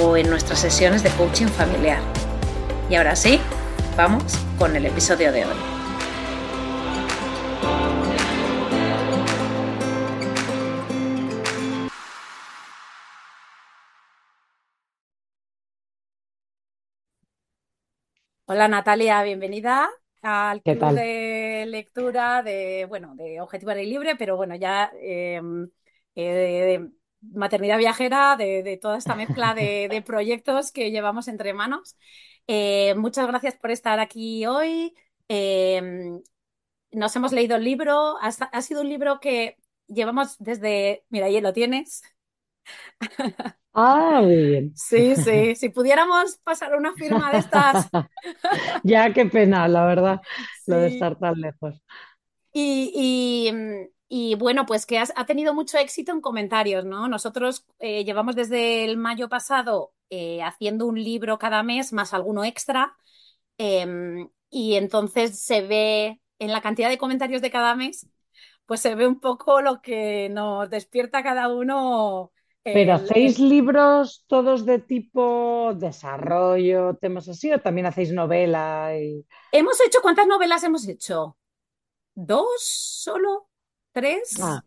o en nuestras sesiones de coaching familiar. Y ahora sí, vamos con el episodio de hoy. Hola Natalia, bienvenida al club de lectura de, bueno, de Objetivo Libre, pero bueno, ya eh, eh, maternidad viajera, de, toda esta mezcla de, proyectos que llevamos entre manos. Eh, muchas gracias por estar aquí hoy. Em, nos hemos leído el libro. Ha, sido un libro que llevamos desde. Mira, ahí lo tienes. Ah, muy bien. Sí, sí. Si pudiéramos pasar una firma de estas. ya, qué pena, la verdad, lo de estar tan lejos. y, y bueno, pues que ha tenido mucho éxito en comentarios, ¿no? Nosotros eh, llevamos desde el mayo pasado eh, haciendo un libro cada mes más alguno extra. Em, y entonces se ve en la cantidad de comentarios de cada mes, pues se ve un poco lo que nos despierta cada uno. ¿Pero hacéis libros todos de tipo desarrollo, temas así, o también hacéis novela? Hemos hecho, ¿cuántas novelas hemos hecho? ¿Dos solo? ¿Tres? Ah.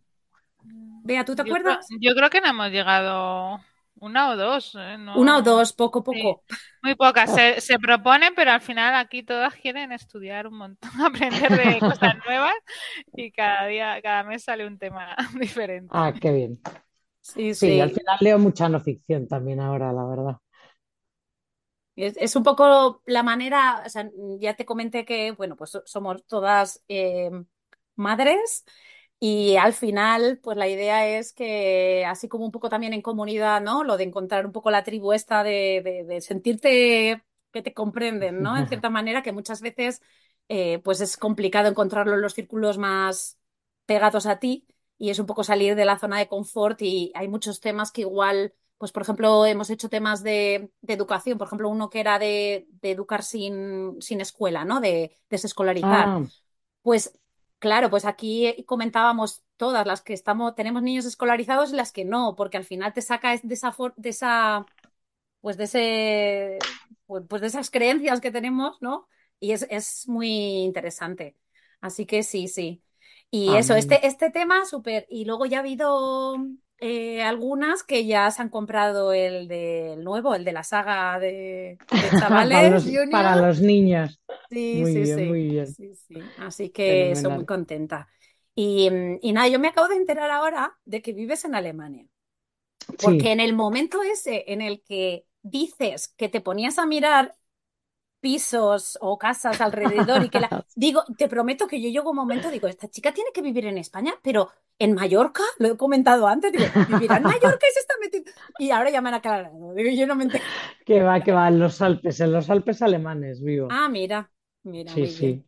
Vea, ¿tú te acuerdas? yo creo que no hemos llegado una o dos. ¿eh? Una o dos, poco, poco. muy pocas. Se, proponen, pero al final aquí todas quieren estudiar un montón, aprender de cosas nuevas y cada día, cada mes sale un tema diferente. Ah, qué bien. Sí, sí. al final leo mucha no ficción también ahora, la verdad. Es, un poco la manera, o sea, ya te comenté que, bueno, pues somos todas eh, madres y al final, pues la idea es que, así como un poco también en comunidad, ¿no? Lo de encontrar un poco la tribu esta de, sentirte que te comprenden, ¿no? En cierta manera, que muchas veces, eh, pues es complicado encontrarlo en los círculos más pegados a ti y es un poco salir de la zona de confort y hay muchos temas que igual, pues por ejemplo, hemos hecho temas de, educación, por ejemplo, uno que era de, educar sin, sin escuela, ¿no? De desescolarizar. Ah. Pues Claro, pues aquí comentábamos todas las que estamos, tenemos niños escolarizados y las que no, porque al final te saca de esa, de esa, pues de ese, pues, pues de esas creencias que tenemos, ¿no? Y es, es muy interesante. Así que sí, sí. Y eso, este, este tema, súper. Y luego ya ha habido eh, algunas que ya se han comprado el del nuevo, el de la saga de, chavales para, los, niños. Sí, sí, sí, muy bien. Así que estoy muy contenta. Y, y, nada, yo me acabo de enterar ahora de que vives en Alemania. Porque en el momento ese en el que dices que te ponías a mirar pisos o casas alrededor y que la... Digo, te prometo que yo llego un momento, digo, esta chica tiene que vivir en España, pero en Mallorca, lo he comentado antes, digo, vivirá en Mallorca y se está metiendo... Y ahora ya me han aclarado, digo, yo no me entiendo. Que va, que va, en los Alpes, en los Alpes alemanes vivo. Ah, mira, mira, sí, sí.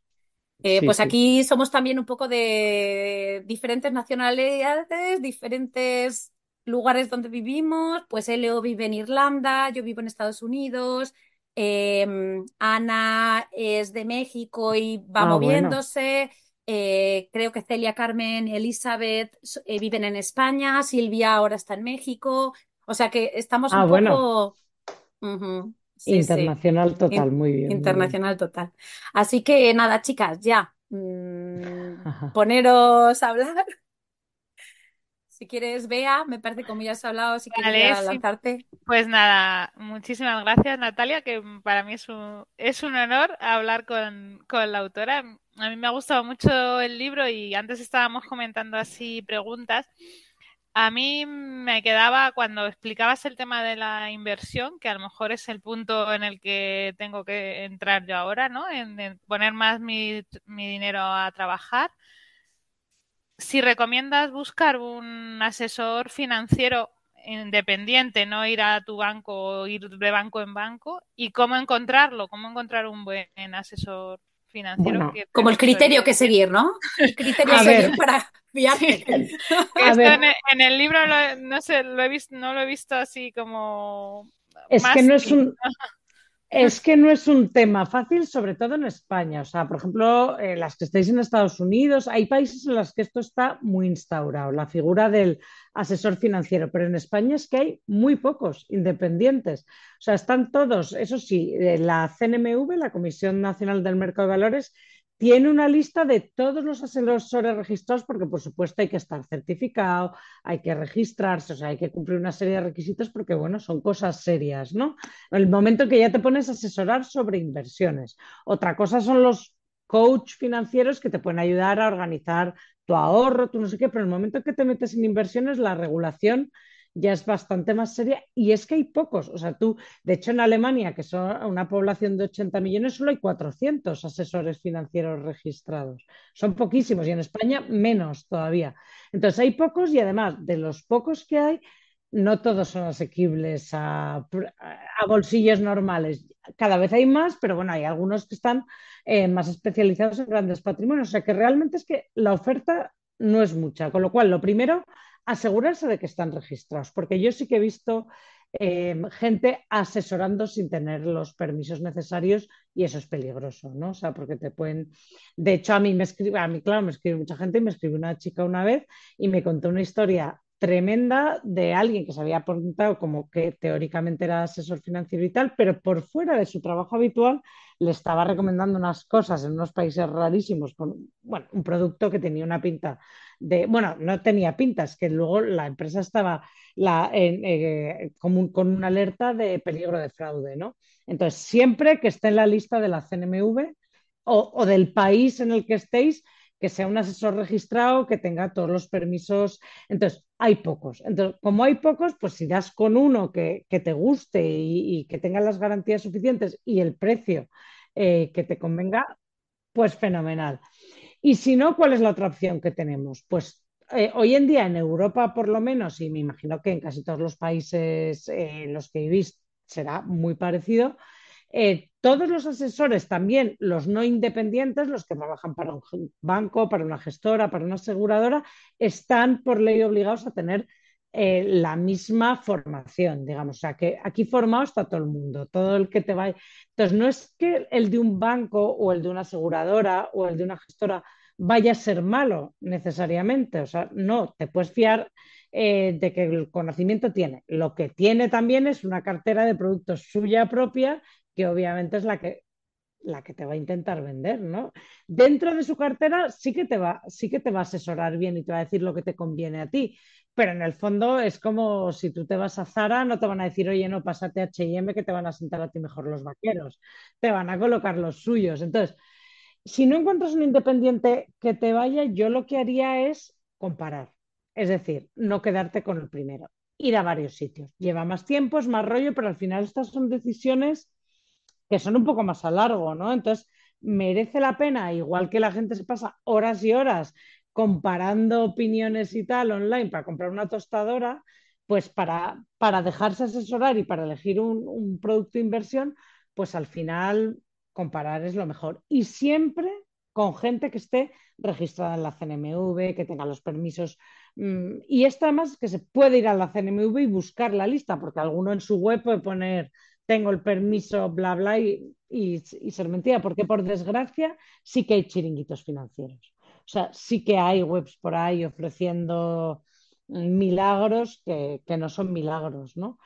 Eh, pues aquí somos también un poco de diferentes nacionalidades, diferentes lugares donde vivimos. Pues Leo vive en Irlanda, yo vivo en Estados Unidos, Em, Ana es de México y va ah, moviéndose. Eh, creo que Celia Carmen, Elizabeth eh, viven en España, Silvia ahora está en México. O sea que estamos ah, un poco. internacional total, muy bien. Internacional total. Así que nada, chicas, ya. Mm, poneros a hablar. Si quieres, Bea, me parece como ya has hablado, si Vale, quieres sí. lanzarte. Pues nada, muchísimas gracias Natalia, que para mí es un, es un honor hablar con, con la autora. A mí me ha gustado mucho el libro y antes estábamos comentando así preguntas. A mí me quedaba cuando explicabas el tema de la inversión, que a lo mejor es el punto en el que tengo que entrar yo ahora, ¿no? En, en poner más mi, mi dinero a trabajar. Si recomiendas buscar un asesor financiero independiente, no ir a tu banco o ir de banco en banco, y cómo encontrarlo, cómo encontrar un buen asesor financiero Bueno, que te Como el criterio que seguir, ¿no? El criterio a ver, seguir para fiarte. A esto ver, en el, en el libro lo- no sé, lo he visto, no lo he visto así como es que no es un, Es que no es un tema fácil, sobre todo en España. O sea, por ejemplo, eh, las que estáis en Estados Unidos, hay países en los que esto está muy instaurado, la figura del asesor financiero, pero en España es que hay muy pocos independientes. O sea, están todos, eso sí, eh, la CNMV, la Comisión Nacional del Mercado de Valores, tiene una lista de todos los asesores registrados porque, por supuesto, hay que estar certificado, hay que registrarse, o sea, hay que cumplir una serie de requisitos porque, bueno, son cosas serias, ¿no? El momento en que ya te pones a asesorar sobre inversiones. Otra cosa son los coach financieros que te pueden ayudar a organizar tu ahorro, tú no sé qué, pero el momento en que te metes en inversiones, la regulación ya es bastante más seria y es que hay pocos. O sea, tú, de hecho, en Alemania, que son una población de 80 millones, solo hay 400 asesores financieros registrados. Son poquísimos y en España menos todavía. Entonces, hay pocos y además de los pocos que hay, no todos son asequibles a, a, bolsillos normales. Cada vez hay más, pero bueno, hay algunos que están eh, más especializados en grandes patrimonios. O sea que realmente es que la oferta no es mucha. Con lo cual, lo primero, asegurarse de que están registrados, porque yo sí que he visto eh, gente asesorando sin tener los permisos necesarios y eso es peligroso, ¿no? O sea, porque te pueden... De hecho, a mí me escribe, a mí, claro, me escribe mucha gente y me escribe una chica una vez y me contó una historia tremenda de alguien que se había apuntado como que teóricamente era asesor financiero y tal, pero por fuera de su trabajo habitual le estaba recomendando unas cosas en unos países rarísimos con bueno, un producto que tenía una pinta de, bueno, no tenía pintas, que luego la empresa estaba la, eh, con, con, una alerta de peligro de fraude, ¿no? Entonces, siempre que esté en la lista de la CNMV o, o del país en el que estéis, que sea un asesor registrado, que tenga todos los permisos. Entonces, hay pocos. Entonces, como hay pocos, pues si das con uno que, que te guste y, que tenga las garantías suficientes y el precio eh, que te convenga, pues fenomenal. Y si no, ¿cuál es la otra opción que tenemos? Pues eh, hoy en día en Europa, por lo menos, y me imagino que en casi todos los países eh, en los que vivís será muy parecido, eh, todos los asesores, también los no independientes, los que trabajan para un banco, para una gestora, para una aseguradora, están por ley obligados a tener eh, la misma formación, digamos. O sea, que aquí formado está todo el mundo, todo el que te va. Entonces, no es que el de un banco o el de una aseguradora o el de una gestora vaya a ser malo necesariamente. O sea, no, te puedes fiar eh, de que el conocimiento tiene. Lo que tiene también es una cartera de productos suya propia que obviamente es la que, la que te va a intentar vender, ¿no? Dentro de su cartera sí que, te va, sí que te va a asesorar bien y te va a decir lo que te conviene a ti, pero en el fondo es como si tú te vas a Zara, no te van a decir, oye, no, pásate a H&M que te van a sentar a ti mejor los vaqueros, te van a colocar los suyos. Entonces, si no encuentras un independiente que te vaya, yo lo que haría es comparar, es decir, no quedarte con el primero, ir a varios sitios. Lleva más tiempo, es más rollo, pero al final estas son decisiones que son un poco más a largo, ¿no? Entonces, merece la pena, igual que la gente se pasa horas y horas comparando opiniones y tal online para comprar una tostadora, pues para, para dejarse asesorar y para elegir un, producto de inversión, pues al final comparar es lo mejor. Y siempre con gente que esté registrada en la CNMV, que tenga los permisos. Y esto además que se puede ir a la CNMV y buscar la lista, porque alguno en su web puede poner tengo el permiso, bla, bla, y, y, ser mentira, porque por desgracia sí que hay chiringuitos financieros. O sea, sí que hay webs por ahí ofreciendo milagros que, que no son milagros, ¿no?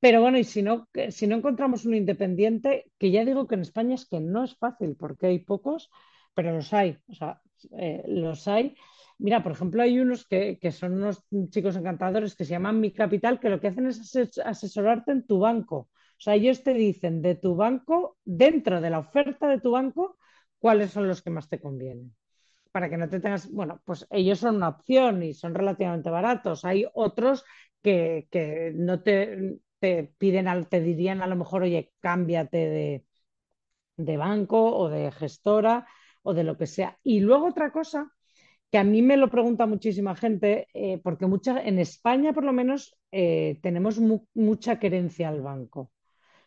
Pero bueno, y si no, si no encontramos un independiente, que ya digo que en España es que no es fácil, porque hay pocos, pero los hay, o sea, eh, los hay. Mira, por ejemplo, hay unos que, que, son unos chicos encantadores que se llaman Mi Capital, que lo que hacen es asesorarte en tu banco. Sea, ellos te dicen de tu banco, dentro de la oferta de tu banco, cuáles son los que más te convienen. Para que no te tengas, bueno, pues ellos son una opción y son relativamente baratos. Hay otros que, que no te, te, piden, te dirían a lo mejor, oye, cámbiate de, de banco o de gestora o de lo que sea. Y luego otra cosa que a mí me lo pregunta muchísima gente, eh, porque mucha, en España por lo menos eh, tenemos mu mucha querencia al banco.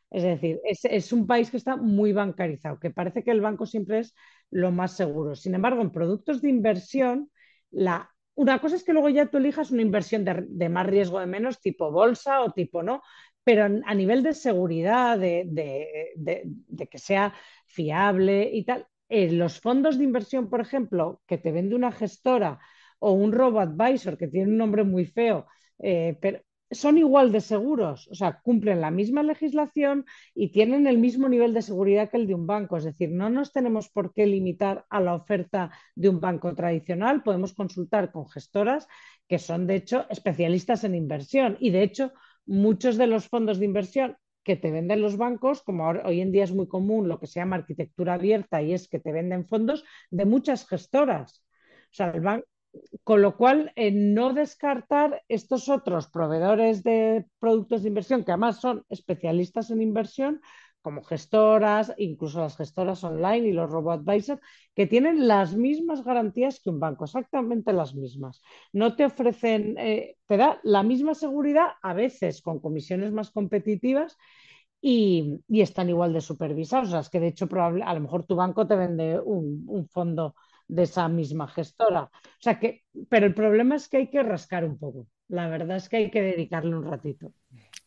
Es decir, es, un país que está muy bancarizado, que parece que el banco siempre es lo más seguro. Sin embargo, en productos de inversión, la, una cosa es que luego ya tú elijas una inversión de, más riesgo de menos, tipo bolsa o tipo no, pero a nivel de seguridad, de que sea fiable y tal, eh, los fondos de inversión, por ejemplo, que te vende una gestora o un robo advisor, que tiene un nombre muy feo, eh, pero son igual de seguros, o sea, cumplen la misma legislación y tienen el mismo nivel de seguridad que el de un banco. Es decir, no nos tenemos por qué limitar a la oferta de un banco tradicional, podemos consultar con gestoras que son, de hecho, especialistas en inversión y, de hecho, muchos de los fondos de inversión que te venden los bancos, como hoy en día es muy común lo que se llama arquitectura abierta y es que te venden fondos de muchas gestoras. O sea, el con lo cual, no descartar estos otros proveedores de productos de inversión, que además son especialistas en inversión, como gestoras, incluso las gestoras online y los robo-advisors, que tienen las mismas garantías que un banco, exactamente las mismas. No te ofrecen, eh, te da la misma seguridad, a veces con comisiones más competitivas, y, están igual de supervisados. O sea, es que de hecho probable, a lo mejor tu banco te vende un, fondo de esa misma gestora. O sea que, pero el problema es que hay que rascar un poco. La verdad es que hay que dedicarle un ratito.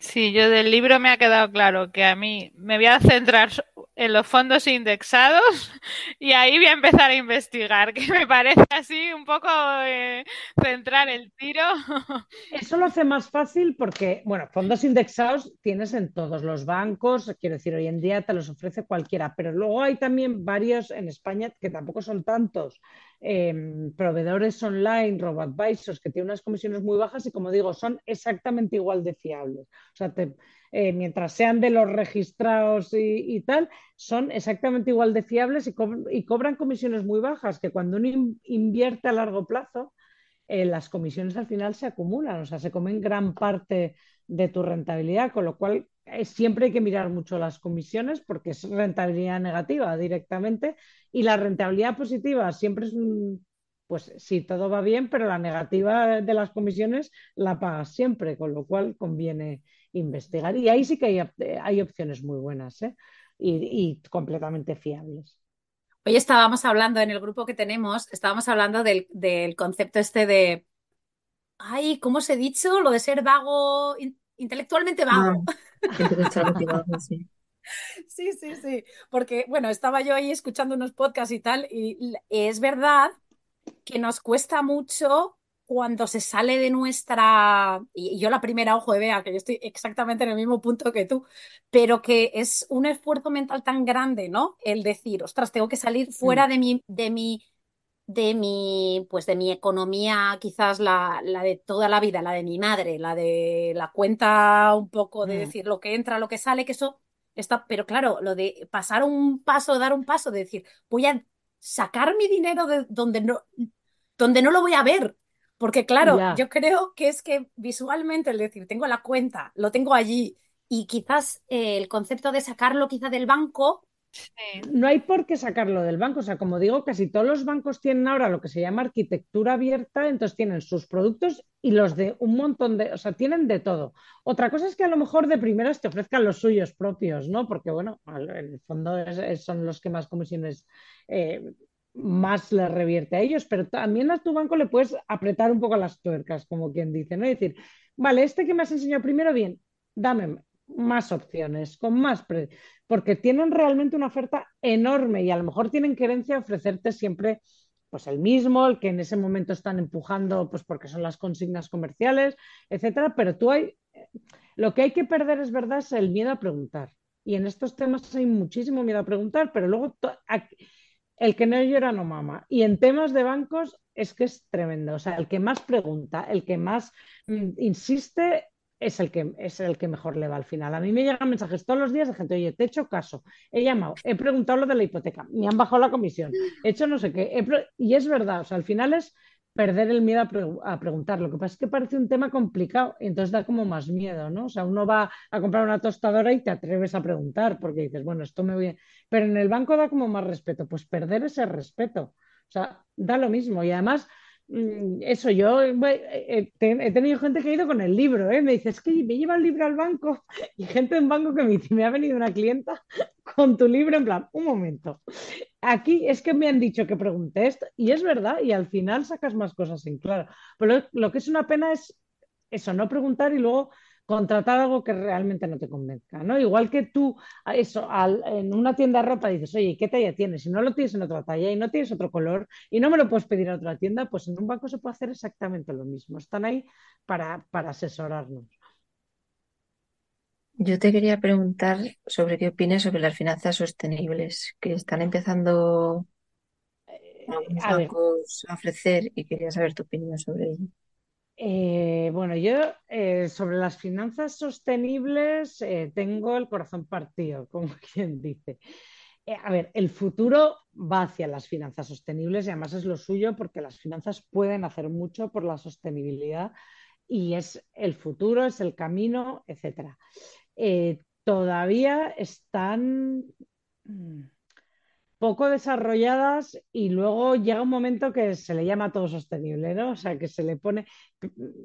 Sí, yo del libro me ha quedado claro que a mí me voy a centrar en los fondos indexados y ahí voy a empezar a investigar, que me parece así un poco eh, centrar el tiro. Eso lo hace más fácil porque, bueno, fondos indexados tienes en todos los bancos, quiero decir, hoy en día te los ofrece cualquiera, pero luego hay también varios en España que tampoco son tantos, eh, proveedores online, robo-advisors, que tienen unas comisiones muy bajas y, como digo, son exactamente igual de fiables. O sea, eh, mientras sean de los registrados y, tal, son exactamente igual de fiables y, co y, cobran comisiones muy bajas, que cuando uno in invierte a largo plazo, eh, las comisiones al final se acumulan, o sea, se comen gran parte de tu rentabilidad, con lo cual eh, siempre hay que mirar mucho las comisiones porque es rentabilidad negativa directamente y la rentabilidad positiva siempre es un, pues sí, todo va bien, pero la negativa de las comisiones la pagas siempre, con lo cual conviene investigar. Y ahí sí que hay, hay opciones muy buenas ¿eh? y, y, completamente fiables. Hoy estábamos hablando en el grupo que tenemos, estábamos hablando del, del concepto este de, ay, ¿cómo os he dicho? Lo de ser vago, intelectualmente vago. Ah, sí. sí, sí, sí, porque bueno, estaba yo ahí escuchando unos podcasts y tal, y es verdad que nos cuesta mucho cuando se sale de nuestra, y yo la primera ojo de vea, que yo estoy exactamente en el mismo punto que tú, pero que es un esfuerzo mental tan grande, ¿no? El decir, ostras, tengo que salir fuera de mi, de mi, de mi, pues de mi economía, quizás la, la de toda la vida, la de mi madre, la de la cuenta un poco de decir lo que entra, lo que sale, que eso está, pero claro, lo de pasar un paso, dar un paso, de decir, voy a sacar mi dinero de donde no, donde no lo voy a ver. Porque claro, yo creo que es que visualmente el decir, tengo la cuenta, lo tengo allí, y quizás eh, el concepto de sacarlo quizá del banco, No hay por qué sacarlo del banco. O sea, como digo, casi todos los bancos tienen ahora lo que se llama arquitectura abierta, entonces tienen sus productos y los de un montón de, o sea, tienen de todo. Otra cosa es que a lo mejor de primeras te ofrezcan los suyos propios, ¿no? Porque, bueno, en el fondo es- son los que más comisiones eh, más les revierte a ellos, pero también a tu banco le puedes apretar un poco las tuercas, como quien dice, ¿no? Es decir, vale, este que me has enseñado primero, bien, dame más opciones, con más porque tienen realmente una oferta enorme y a lo mejor tienen querencia ofrecerte siempre pues el mismo, el que en ese momento están empujando, pues porque son las consignas comerciales, etcétera, pero tú hay, lo que hay que perder es verdad es el miedo a preguntar. Y en estos temas hay muchísimo miedo a preguntar, pero luego el que no llora no mama. Y en temas de bancos es que es tremendo. O sea, el que más pregunta, el que más mm, insiste, es el que, es el que mejor le va al final. A mí me llegan mensajes todos los días de gente, oye, te he hecho caso, he llamado, he preguntado lo de la hipoteca, me han bajado la comisión, he hecho no sé qué. Y es verdad, o sea, al final es perder el miedo a, preguntar. Lo que pasa es que parece un tema complicado entonces da como más miedo, ¿no? O sea, uno va a comprar una tostadora y te atreves a preguntar porque dices, bueno, esto me voy. Pero en el banco da como más respeto, pues perder ese respeto. O sea, da lo mismo y además eso, yo he tenido gente que ha ido con el libro, ¿eh? me dice, es que me lleva el libro al banco y gente en banco que me dice, me ha venido una clienta con tu libro en plan, un momento, aquí es que me han dicho que pregunté esto y es verdad y al final sacas más cosas en claro, pero lo que es una pena es eso, no preguntar y luego contratar algo que realmente no te convenzca, ¿no? Igual que tú, eso, en una tienda de ropa dices, oye, ¿qué talla tienes? Si no lo tienes en otra talla y no tienes otro color y no me lo puedes pedir en otra tienda, pues en un banco se puede hacer exactamente lo mismo. Están ahí para, para asesorarnos. Yo te quería preguntar sobre qué opinas sobre las finanzas sostenibles que están empezando eh, bancos a ofrecer y quería saber tu opinión sobre ello. Eh, bueno, yo eh, sobre las finanzas sostenibles eh, tengo el corazón partido, como quien dice. a ver, el futuro va hacia las finanzas sostenibles y además es lo suyo porque las finanzas pueden hacer mucho por la sostenibilidad y es el futuro, es el camino, etc. todavía están mm, poco desarrolladas y luego llega un momento que se le llama todo sostenible, ¿no? O sea, que se le pone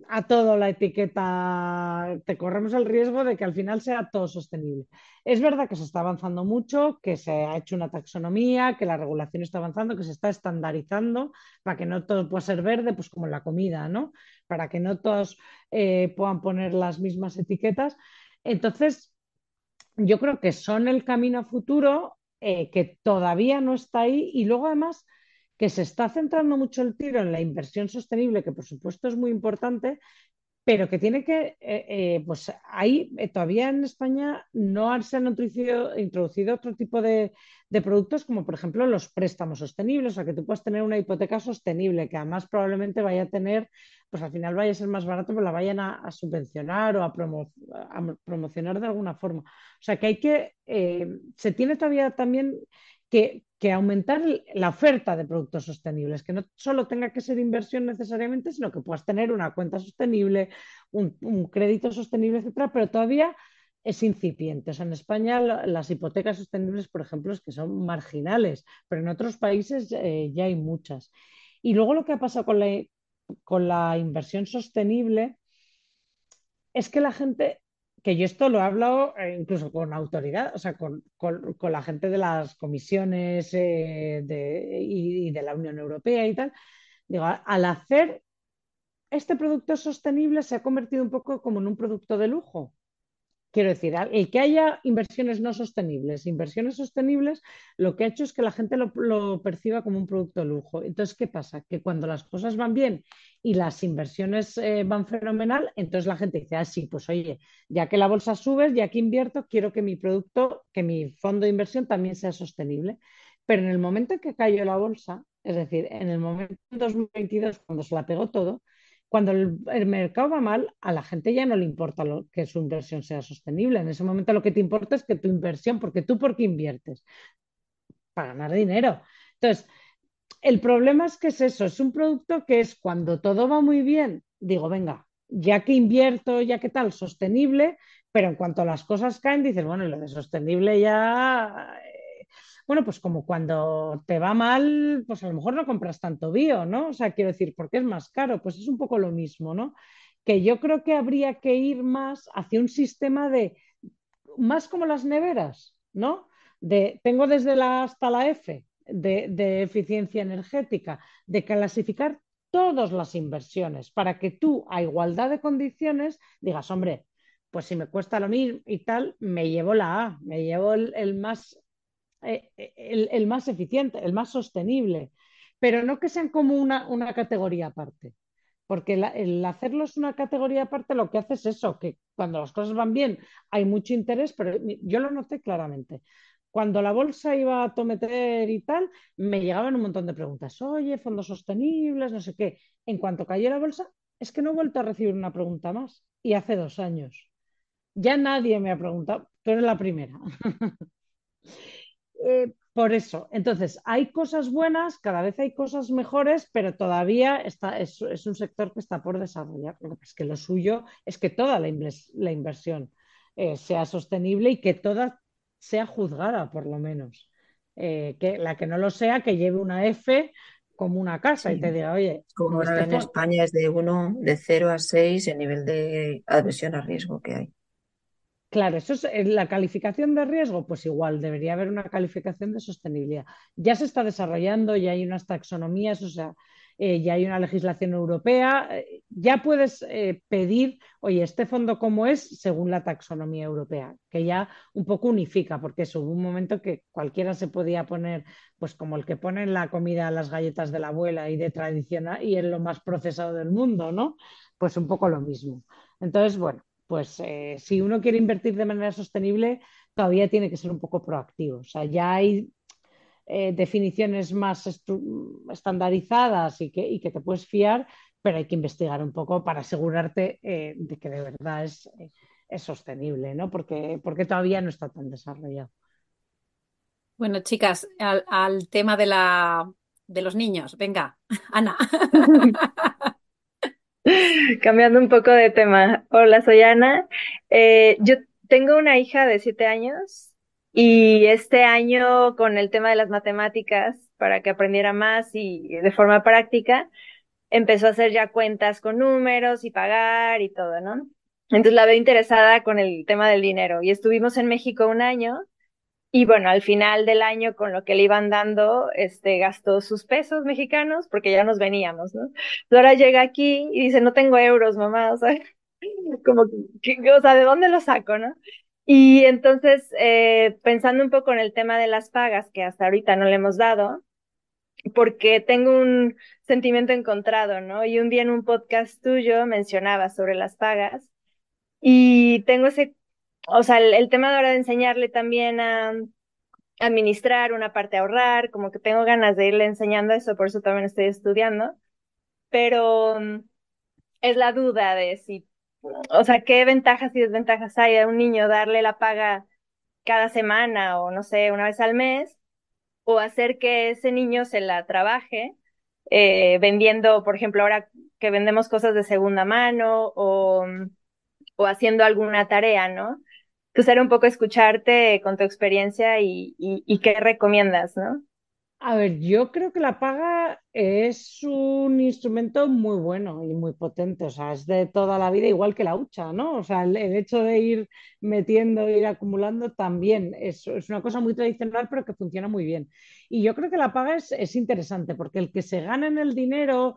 a todo la etiqueta, te corremos el riesgo de que al final sea todo sostenible. Es verdad que se está avanzando mucho, que se ha hecho una taxonomía, que la regulación está avanzando, que se está estandarizando para que no todo pueda ser verde, pues como la comida, ¿no? Para que no todos eh, puedan poner las mismas etiquetas. Entonces, yo creo que son el camino a futuro eh, que todavía no está ahí y luego además que se está centrando mucho el tiro en la inversión sostenible, que por supuesto es muy importante, pero que tiene que, eh, eh, pues ahí todavía en España no se han introducido, otro tipo de, productos como por ejemplo los préstamos sostenibles, o sea que tú puedas tener una hipoteca sostenible que además probablemente vaya a tener, pues al final vaya a ser más barato, pues la vayan a, subvencionar o a, promocionar de alguna forma. O sea que hay que, eh, se tiene todavía también que, aumentar la oferta de productos sostenibles, que no solo tenga que ser inversión necesariamente, sino que puedas tener una cuenta sostenible, un, un crédito sostenible, etcétera, pero todavía es incipiente. O sea, en España las hipotecas sostenibles, por ejemplo, es que son marginales, pero en otros países eh, ya hay muchas. Y luego lo que ha pasado con la, con la inversión sostenible es que la gente, que yo esto lo he hablado eh, incluso con autoridad, o sea, con, la gente de las comisiones eh, y, de la Unión Europea y tal, digo, al hacer este producto sostenible se ha convertido un poco como en un producto de lujo. Quiero decir, el que haya inversiones no sostenibles, inversiones sostenibles, lo que ha hecho es que la gente lo, perciba como un producto de lujo. Entonces, ¿qué pasa? Que cuando las cosas van bien y las inversiones eh, van fenomenal, entonces la gente dice, ah, sí, pues oye, ya que la bolsa sube, ya que invierto, quiero que mi producto, que mi fondo de inversión también sea sostenible. Pero en el momento en que cayó la bolsa, es decir, en el momento de 2022, cuando se la pegó todo, cuando el, mercado va mal, a la gente ya no le importa lo, que su inversión sea sostenible. En ese momento lo que te importa es que tu inversión, porque tú por qué inviertes? Para ganar dinero. Entonces, el problema es que es eso, es un producto que es cuando todo va muy bien, digo, venga, ya que invierto, ya que tal, sostenible, pero en cuanto las cosas caen, dices, bueno, lo de sostenible ya bueno, pues como cuando te va mal, pues a lo mejor no compras tanto bio, ¿no? O sea, quiero decir, porque es más caro, pues es un poco lo mismo, ¿no? Que yo creo que habría que ir más hacia un sistema de, más como las neveras, ¿no? De, tengo desde la hasta la F de, de eficiencia energética, de clasificar todas las inversiones para que tú, a igualdad de condiciones, digas, hombre, pues si me cuesta lo mismo y tal, me llevo la A, me llevo el más eh, el, más eficiente, el más sostenible, pero no que sean como una, una categoría aparte. Porque el hacerlos una categoría aparte lo que hace es eso, que cuando las cosas van bien hay mucho interés, pero yo lo noté claramente. cuando la bolsa iba a tometer y tal, me llegaban un montón de preguntas. Oye, fondos sostenibles, no sé qué. En cuanto cayó la bolsa, es que no he vuelto a recibir una pregunta más. Y hace dos años. Ya nadie me ha preguntado, tú eres la primera. Eh, por eso, entonces, hay cosas buenas, cada vez hay cosas mejores, pero todavía está, es, un sector que está por desarrollar. Es que lo suyo es que toda la, inversión eh, sea sostenible y que toda sea juzgada, por lo menos. Eh, que la que no lo sea, que lleve una F como una casa y te diga, oye. Como ahora este en España es de 1, de 0 a 6 el nivel de adversión a riesgo que hay. Claro, eso es eh, la calificación de riesgo, pues igual debería haber una calificación de sostenibilidad. Ya se está desarrollando, ya hay unas taxonomías, o sea, eh, ya hay una legislación europea, eh, ya puedes pedir, oye, este fondo cómo es según la taxonomía europea, que ya un poco unifica, porque eso, hubo un momento que cualquiera se podía poner, pues como el que pone en la comida las galletas de la abuela y de tradicional y es lo más procesado del mundo, ¿no? Pues un poco lo mismo. Entonces, bueno, pues eh, si uno quiere invertir de manera sostenible, todavía tiene que ser un poco proactivo. O sea, ya hay eh, definiciones más estandarizadas y que, te puedes fiar, pero hay que investigar un poco para asegurarte eh, de que de verdad es, sostenible, ¿no? Porque, porque todavía no está tan desarrollado. Bueno, chicas, al, tema de, la, de los niños. Venga, Ana. Cambiando un poco de tema. Hola, soy Ana. Eh, yo tengo una hija de siete años y este año con el tema de las matemáticas, para que aprendiera más y de forma práctica, empezó a hacer ya cuentas con números y pagar y todo, ¿no? Entonces la veo interesada con el tema del dinero y estuvimos en México un año y bueno, al final del año, con lo que le iban dando, este, gastó sus pesos mexicanos porque ya nos veníamos, ¿no? ahora llega aquí y dice, no tengo euros, mamá, o sea, como, ¿de dónde lo saco, no? Y entonces, eh, pensando un poco en el tema de las pagas, que hasta ahorita no le hemos dado, porque tengo un sentimiento encontrado, ¿no? Y un día en un podcast tuyo mencionaba sobre las pagas y tengo ese o sea, el, tema de ahora de enseñarle también a administrar, una parte a ahorrar, como que tengo ganas de irle enseñando eso, por eso también estoy estudiando, pero mm, es la duda de si, o sea, qué ventajas y desventajas hay a un niño darle la paga cada semana o no sé, una vez al mes, o hacer que ese niño se la trabaje eh, vendiendo, por ejemplo, ahora que vendemos cosas de segunda mano o, o haciendo alguna tarea, ¿no? Pues era un poco escucharte con tu experiencia y, qué recomiendas, ¿no? A ver, yo creo que la paga es un instrumento muy bueno y muy potente, o sea, es de toda la vida igual que la hucha, ¿no? O sea, el, hecho de ir metiendo, ir acumulando también es, es, una cosa muy tradicional, pero que funciona muy bien. Y yo creo que la paga es, es interesante porque el que se gana en el dinero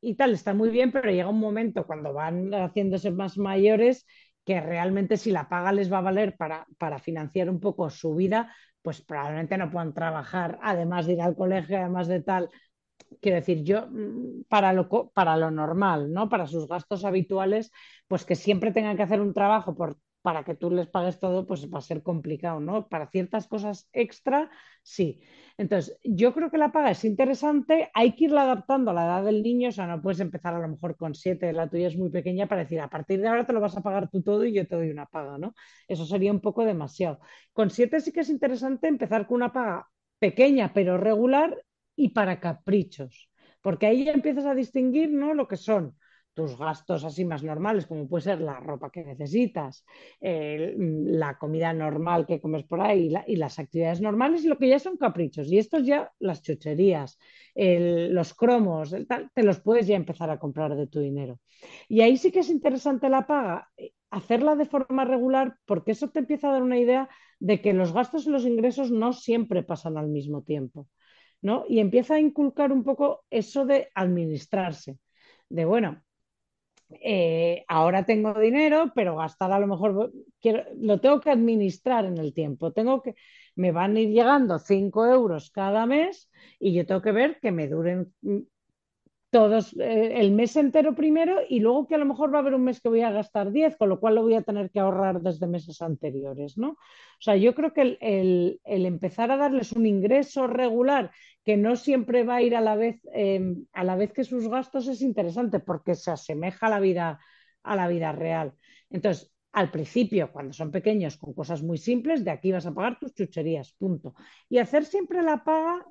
y tal está muy bien, pero llega un momento cuando van haciéndose más mayores que realmente si la paga les va a valer para, para financiar un poco su vida, pues probablemente no puedan trabajar, además de ir al colegio, además de tal. Quiero decir, yo mm, para lo, para lo normal, ¿no? Para sus gastos habituales, pues que siempre tengan que hacer un trabajo por para que tú les pagues todo, pues va a ser complicado, ¿no? Para ciertas cosas extra, sí. Entonces, yo creo que la paga es interesante, hay que irla adaptando a la edad del niño, o sea, no puedes empezar a lo mejor con siete, la tuya es muy pequeña para decir, a partir de ahora te lo vas a pagar tú todo y yo te doy una paga, ¿no? Eso sería un poco demasiado. Con siete sí que es interesante empezar con una paga pequeña pero regular y para caprichos, porque ahí ya empiezas a distinguir, ¿no? Lo que son tus gastos así más normales, como puede ser la ropa que necesitas, la comida normal que comes por ahí y, las actividades normales, lo que ya son caprichos. Y estos ya, las chucherías, los cromos, te los puedes ya empezar a comprar de tu dinero. Y ahí sí que es interesante la paga, eh, hacerla de forma regular, porque eso te empieza a dar una idea de que los gastos y los ingresos no siempre pasan al mismo tiempo. ¿no? Y empieza a inculcar un poco eso de administrarse, de bueno, eh, ahora tengo dinero, pero gastar a lo mejor quiero, lo tengo que administrar en el tiempo. Tengo que, me van a ir llegando 5 euros cada mes y yo tengo que ver que me duren todos eh, el mes entero primero y luego que a lo mejor va a haber un mes que voy a gastar 10, con lo cual lo voy a tener que ahorrar desde meses anteriores, ¿no? O sea, yo creo que el, el, empezar a darles un ingreso regular que no siempre va a ir a la vez, eh, a la vez que sus gastos es interesante porque se asemeja a la vida, a la vida real. Entonces, al principio, cuando son pequeños, con cosas muy simples, de aquí vas a pagar tus chucherías, punto. Y hacer siempre la paga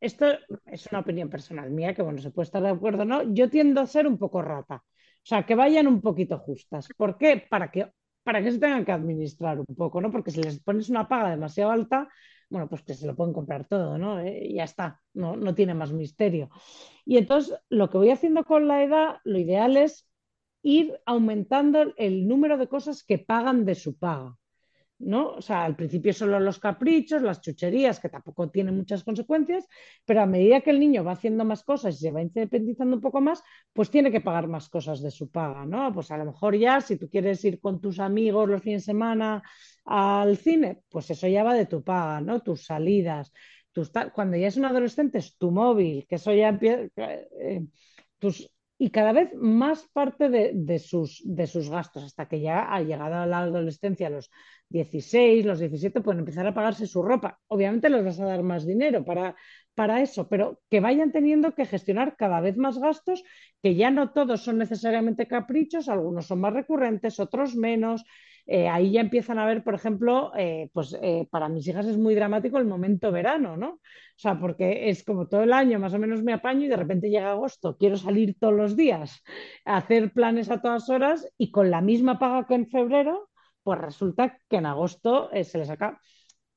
esto es una opinión personal mía, que bueno, se puede estar de acuerdo no. Yo tiendo a ser un poco rata. O sea, que vayan un poquito justas. ¿Por qué? Para que, para que se tengan que administrar un poco, ¿no? Porque si les pones una paga demasiado alta, bueno, pues que se lo pueden comprar todo, ¿no? Eh, ya está, no, no tiene más misterio. Y entonces, lo que voy haciendo con la edad, lo ideal es ir aumentando el número de cosas que pagan de su paga. ¿No? O sea, al principio solo los caprichos, las chucherías, que tampoco tienen muchas consecuencias, pero a medida que el niño va haciendo más cosas y se va independizando un poco más, pues tiene que pagar más cosas de su paga, ¿no? Pues a lo mejor ya, si tú quieres ir con tus amigos los fines de semana al cine, pues eso ya va de tu paga, ¿no? Tus salidas, tus cuando ya es un adolescente es tu móvil, que eso ya empieza... Eh, tus y cada vez más parte de, de, sus, de, sus, gastos, hasta que ya ha llegado a la adolescencia, los 16, los 17, pueden empezar a pagarse su ropa. Obviamente les vas a dar más dinero para, para eso, pero que vayan teniendo que gestionar cada vez más gastos, que ya no todos son necesariamente caprichos, algunos son más recurrentes, otros menos, eh, ahí ya empiezan a ver, por ejemplo, eh, pues eh, para mis hijas es muy dramático el momento verano, ¿no? O sea, porque es como todo el año más o menos me apaño y de repente llega agosto, quiero salir todos los días, hacer planes a todas horas y con la misma paga que en febrero, pues resulta que en agosto se les acaba.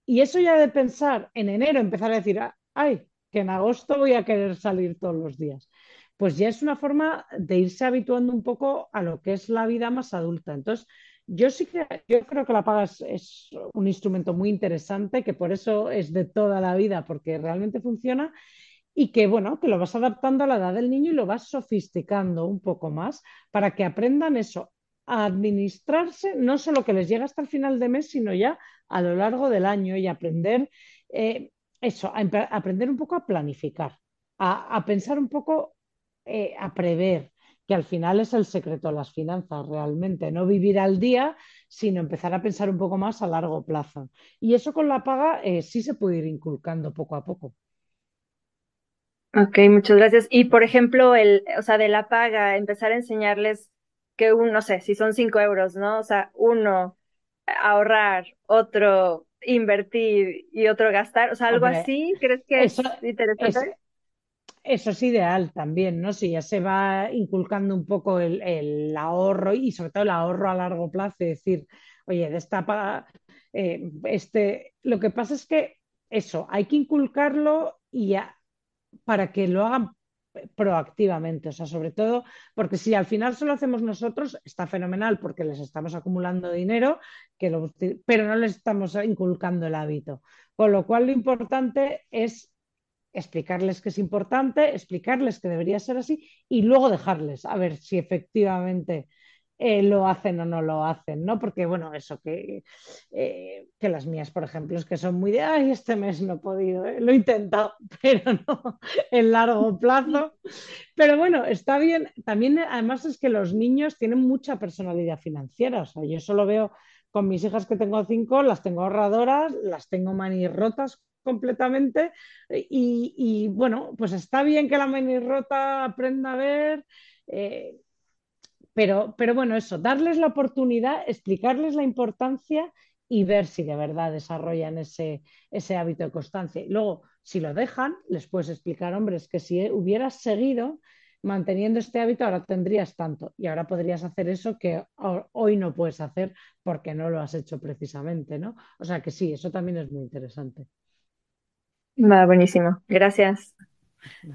Y eso ya de pensar en enero, empezar a decir, ay, que en agosto voy a querer salir todos los días pues ya es una forma de irse habituando un poco a lo que es la vida más adulta. Entonces, yo sí que yo creo que la paga es, un instrumento muy interesante, que por eso es de toda la vida, porque realmente funciona y que bueno, que lo vas adaptando a la edad del niño y lo vas sofisticando un poco más para que aprendan eso, a administrarse, no solo que les llega hasta el final de mes, sino ya a lo largo del año y aprender eh, eso, a, aprender un poco a planificar, a, pensar un poco, eh, a prever, que al final es el secreto de las finanzas realmente, no vivir al día, sino empezar a pensar un poco más a largo plazo. Y eso con la paga eh, sí se puede ir inculcando poco a poco. Ok, muchas gracias. Y por ejemplo, el, o sea, de la paga, empezar a enseñarles que uno, no sé, si son cinco euros, ¿no? O sea, uno ahorrar, otro invertir y otro gastar, o sea, algo así, ¿crees que es interesante? Eso es ideal también, ¿no? Si ya se va inculcando un poco el, ahorro y sobre todo el ahorro a largo plazo, es decir, oye, de esta paga, eh, este, lo que pasa es que eso, hay que inculcarlo y ya, para que lo hagan proactivamente, o sea, sobre todo porque si al final solo hacemos nosotros, está fenomenal porque les estamos acumulando dinero, que lo, pero no les estamos inculcando el hábito. Con lo cual lo importante es explicarles que es importante, explicarles que debería ser así y luego dejarles a ver si efectivamente eh, lo hacen o no lo hacen, ¿no? Porque, bueno, eso que, eh, que las mías, por ejemplo, es que son muy de, ay, este mes no he podido, ¿eh? lo he intentado, pero no en largo plazo. Pero bueno, está bien. También, además, es que los niños tienen mucha personalidad financiera, o sea, yo solo veo con mis hijas que tengo cinco, las tengo ahorradoras, las tengo manirrotas completamente. Y, bueno, pues está bien que la rota aprenda a ver, eh, pero, pero bueno, eso, darles la oportunidad, explicarles la importancia y ver si de verdad desarrollan ese, ese hábito de constancia. Y luego, si lo dejan, les puedes explicar, hombre, es que si hubieras seguido manteniendo este hábito, ahora tendrías tanto y ahora podrías hacer eso que hoy no puedes hacer porque no lo has hecho precisamente, ¿no? O sea que sí, eso también es muy interesante. Va, buenísimo. Gracias.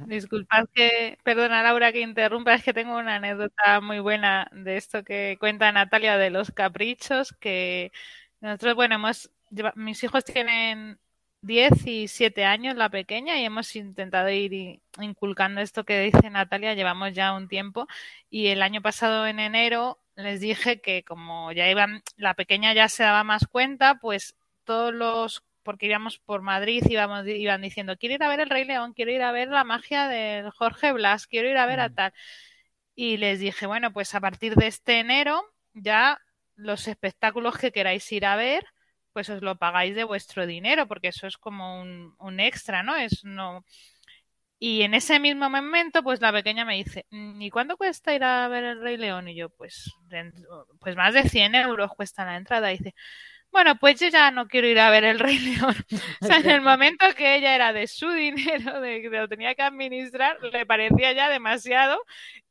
Disculpad que, perdona Laura que interrumpa, es que tengo una anécdota muy buena de esto que cuenta Natalia de los caprichos, que nosotros, bueno, hemos, mis hijos tienen 10 y 7 años la pequeña y hemos intentado ir inculcando esto que dice Natalia, llevamos ya un tiempo y el año pasado en enero les dije que como ya iban, la pequeña ya se daba más cuenta, pues todos los porque íbamos por Madrid, íbamos, iban diciendo, quiero ir a ver el Rey León, quiero ir a ver la magia de Jorge Blas, quiero ir a ver a mm. tal. Y les dije, bueno, pues a partir de este enero ya los espectáculos que queráis ir a ver, pues os lo pagáis de vuestro dinero, porque eso es como un, un extra, ¿no? Es no y en ese mismo momento, pues la pequeña me dice, mm, ¿y cuánto cuesta ir a ver el Rey León? Y yo, pues, pues más de 100 euros cuesta la entrada. Y dice, bueno, pues yo ya no quiero ir a ver el Rey León. o sea, en el momento que ella era de su dinero, de que lo tenía que administrar, le parecía ya demasiado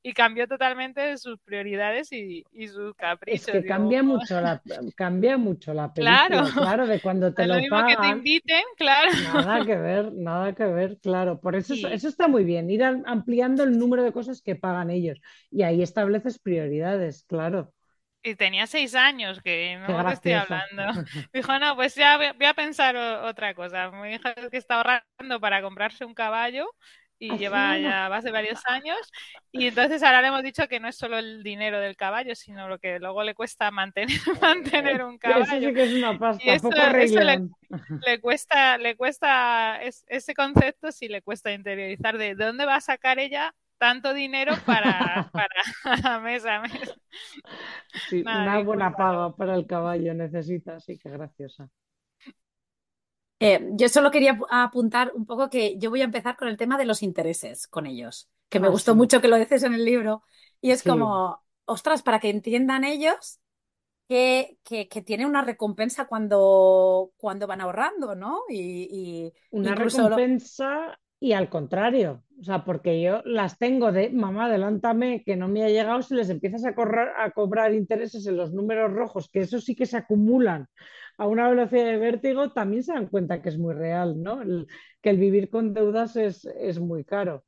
y cambió totalmente sus prioridades y, sus caprichos. Es que cambia mucho la cambia mucho la película, claro, claro de cuando te lo, mismo que te inviten, claro. Nada que ver, nada que ver, claro. Por eso eso está muy bien, ir ampliando el número de cosas que pagan ellos y ahí estableces prioridades, claro. Y tenía seis años, que no te estoy hablando. Dijo, no, pues ya voy a pensar otra cosa. Mi hija que está ahorrando para comprarse un caballo y ¿Ah, lleva ya hace varios años. Y entonces ahora le hemos dicho que no es solo el dinero del caballo, sino lo que luego le cuesta mantener, mantener un caballo. Eso sí que es una pasta, y eso, le, cuesta, le cuesta ese concepto, sí le cuesta interiorizar de dónde va a sacar ella tanto dinero para, para mes a mes. Sí, una buena paga para el caballo necesita, sí, que graciosa. Eh, yo solo quería apuntar un poco que yo voy a empezar con el tema de los intereses con ellos, que me ah, gustó mucho que lo dices en el libro, y es como, ostras, para que entiendan ellos que, que, tiene una recompensa cuando, cuando van ahorrando, ¿no? Y, una recompensa y al contrario, o sea, porque yo las tengo de, mamá, adelántame, que no me ha llegado, si les empiezas a, correr, a cobrar intereses en los números rojos, que eso sí que se acumulan a una velocidad de vértigo, también se dan cuenta que es muy real, ¿no? que el vivir con deudas es, es muy caro.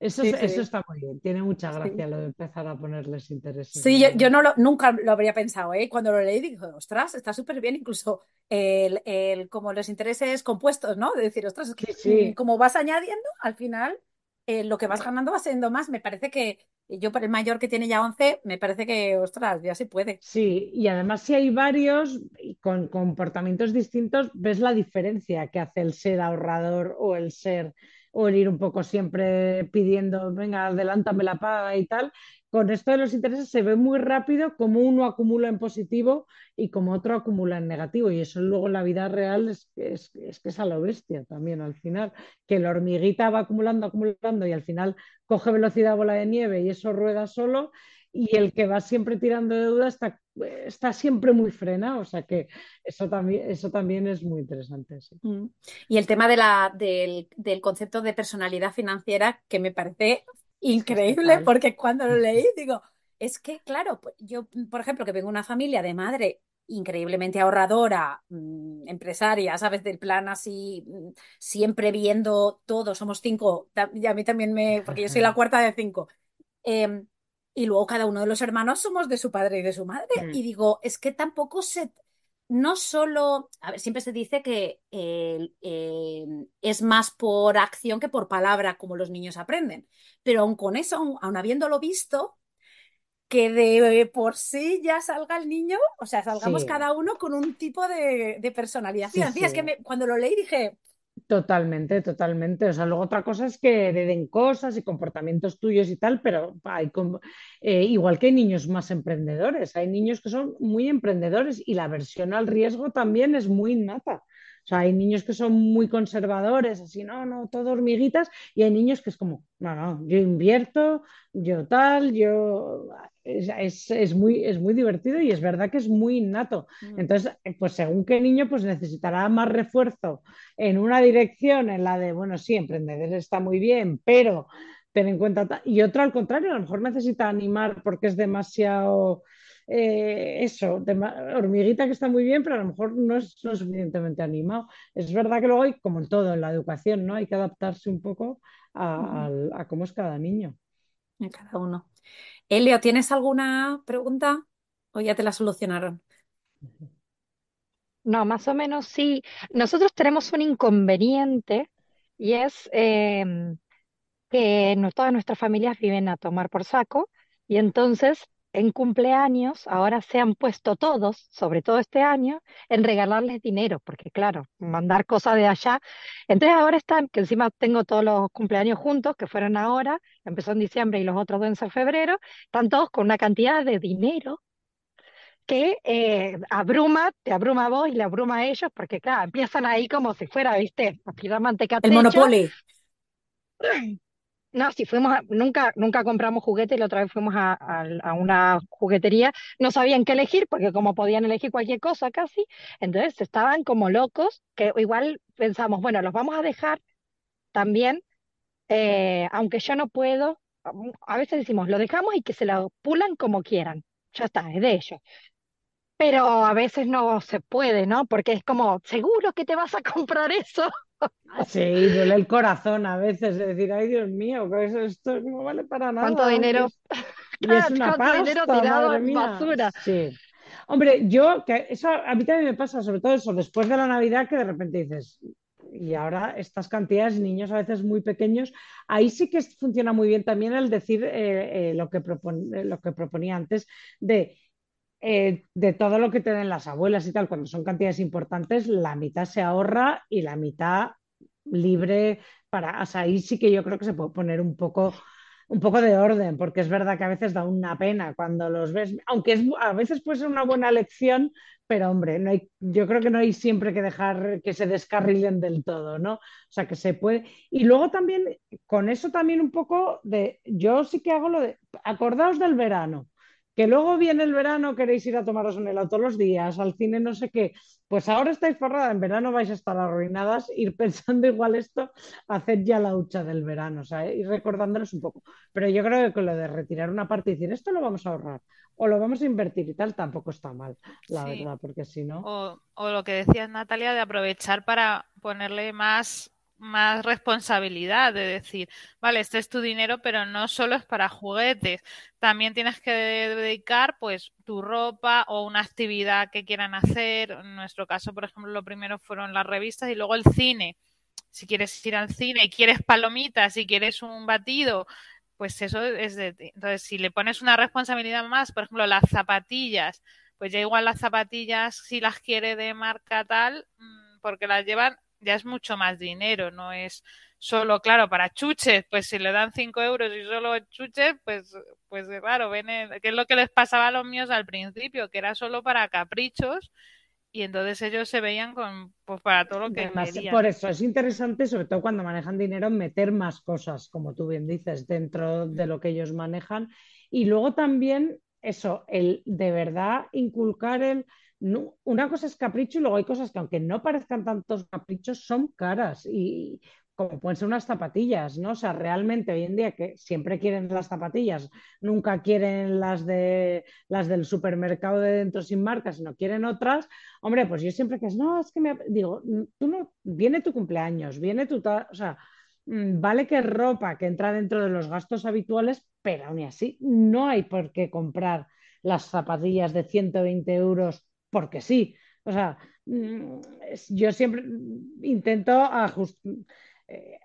Eso, eso está muy bien, tiene mucha gracia lo de empezar a ponerles intereses. Sí, yo, no lo, nunca lo habría pensado, ¿eh? Cuando lo leí dije, ostras, está súper bien, incluso el, el, como los intereses compuestos, ¿no? De decir, ostras, que como vas añadiendo, al final eh, lo que vas ganando va siendo más. Me parece que yo, por el mayor que tiene ya 11, me parece que, ostras, ya se puede. Sí, y además si hay varios con comportamientos distintos, ves la diferencia que hace el ser ahorrador o el ser o el ir un poco siempre pidiendo, venga, adelántame la paga y tal. Con esto de los intereses se ve muy rápido cómo uno acumula en positivo y cómo otro acumula en negativo. Y eso luego en la vida real es, es, es que es a lo bestia también al final. Que la hormiguita va acumulando, acumulando y al final coge velocidad bola de nieve y eso rueda solo y el que va siempre tirando de duda está, está siempre muy frena, o sea que eso también, eso también es muy interesante. Mm. Y el tema de la, del, concepto de personalidad financiera que me parece increíble porque cuando lo leí digo, es que claro, pues yo, por ejemplo, que vengo de una familia de madre increíblemente ahorradora, mm, empresaria, ¿sabes? Del plan así, mm, siempre viendo todo, somos cinco, y a mí también me, porque yo soy la cuarta de cinco. Em, y luego cada uno de los hermanos somos de su padre y de su madre. Mm. Y digo, es que tampoco se, no solo, a ver, siempre se dice que es más por acción que por palabra como los niños aprenden, pero aun con eso, aun, habiéndolo visto, que de por sí ya salga el niño, o sea, salgamos cada uno con un tipo de, personalidad. Es que cuando lo leí dije, Totalmente, totalmente. O sea, luego otra cosa es que hereden cosas y comportamientos tuyos y tal, pero hay eh, igual que hay niños más emprendedores, hay niños que son muy emprendedores y la aversión al riesgo también es muy innata. O sea, hay niños que son muy conservadores, así, no, no, todo hormiguitas, y hay niños que es como, no, no, yo invierto, yo tal, yo... Es, muy, es muy divertido y es verdad que es muy innato. Mm. Entonces, pues según qué niño, pues necesitará más refuerzo en una dirección, en la de, bueno, sí, emprender está muy bien, pero ten en cuenta... Y otro al contrario, a lo mejor necesita animar porque es demasiado eh, eso, de hormiguita que está muy bien, pero a lo mejor no es lo suficientemente animado. Es verdad que luego hay, como en todo, en la educación, ¿no? Hay que adaptarse un poco a, cómo es cada niño. A cada uno. Elio, ¿tienes alguna pregunta o ya te la solucionaron? No, más o menos sí. Nosotros tenemos un inconveniente y es em, que no todas nuestras familias viven a tomar por saco y entonces en cumpleaños ahora se han puesto todos, sobre todo este año, en regalarles dinero, porque claro, mandar cosas de allá. Entonces ahora están, que encima tengo todos los cumpleaños juntos, que fueron ahora, empezó en diciembre y los otros dos en febrero, están todos con una cantidad de dinero que eh, abruma, te abruma a vos y le abruma a ellos, porque claro, empiezan ahí como si fuera, viste, a tirar manteca El Monopoly. No, si fuimos, nunca, nunca compramos juguetes, la otra vez fuimos a, a, una juguetería, no sabían qué elegir, porque como podían elegir cualquier cosa casi, entonces estaban como locos, que igual pensamos, bueno, los vamos a dejar también, eh, aunque yo no puedo, a veces decimos, lo dejamos y que se lo pulan como quieran, ya está, es de ellos. Pero a veces no se puede, ¿no? Porque es como, seguro que te vas a comprar eso. Sí, duele el corazón a veces decir, ay Dios mío, que esto no vale para nada. ¿Cuánto dinero? Y es una pasta, dinero tirado en basura. Sí. Hombre, yo, que eso a mí también me pasa, sobre todo eso, después de la Navidad, que de repente dices, y ahora estas cantidades, niños a veces muy pequeños, ahí sí que funciona muy bien también el decir eh, eh, lo, que lo que proponía antes de eh, de todo lo que te den las abuelas y tal, cuando son cantidades importantes, la mitad se ahorra y la mitad libre para, o ahí sí que yo creo que se puede poner un poco, un poco de orden, porque es verdad que a veces da una pena cuando los ves, aunque es, a veces puede ser una buena lección, pero hombre, no hay, yo creo que no hay siempre que dejar que se descarrilen del todo, ¿no? O sea, que se puede. Y luego también, con eso también un poco de, yo sí que hago lo de, acordaos del verano que luego viene el verano, queréis ir a tomaros un helado todos los días, al cine no sé qué, pues ahora estáis forrada, en verano vais a estar arruinadas, ir pensando igual esto, hacer ya la hucha del verano, o sea, ir recordándolos un poco. Pero yo creo que con lo de retirar una parte y decir, esto lo vamos a ahorrar o lo vamos a invertir y tal, tampoco está mal, la verdad, porque si no... O, o lo que decías, Natalia, de aprovechar para ponerle más más responsabilidad de decir, vale, este es tu dinero, pero no solo es para juguetes, también tienes que dedicar pues tu ropa o una actividad que quieran hacer. En nuestro caso, por ejemplo, lo primero fueron las revistas y luego el cine. Si quieres ir al cine y quieres palomitas, si quieres un batido, pues eso es de ti. Entonces, si le pones una responsabilidad más, por ejemplo, las zapatillas, pues ya igual las zapatillas, si las quiere de marca tal, mm, porque las llevan ya es mucho más dinero, no es solo, claro, para chuches, pues si le dan 5 euros y solo chuches, pues, pues claro, ven que es lo que les pasaba a los míos al principio, que era solo para caprichos y entonces ellos se veían con, pues para todo lo que. Por eso es interesante, sobre todo cuando manejan dinero, meter más cosas, como tú bien dices, dentro de lo que ellos manejan. Y luego también eso, el de verdad inculcar el una cosa es capricho y luego hay cosas que aunque no parezcan tantos caprichos son caras y como pueden ser unas zapatillas, ¿no? O sea, realmente hoy en día que siempre quieren las zapatillas, nunca quieren las de las del supermercado de dentro sin marca, sino quieren otras. Hombre, pues yo siempre que es, no, es que me digo, tú no, viene tu cumpleaños, viene tu, o sea, mm, vale que ropa que entra dentro de los gastos habituales, pero aún así no hay por qué comprar las zapatillas de 120 euros porque sí. O sea, mm, yo siempre intento ajustar. Eh,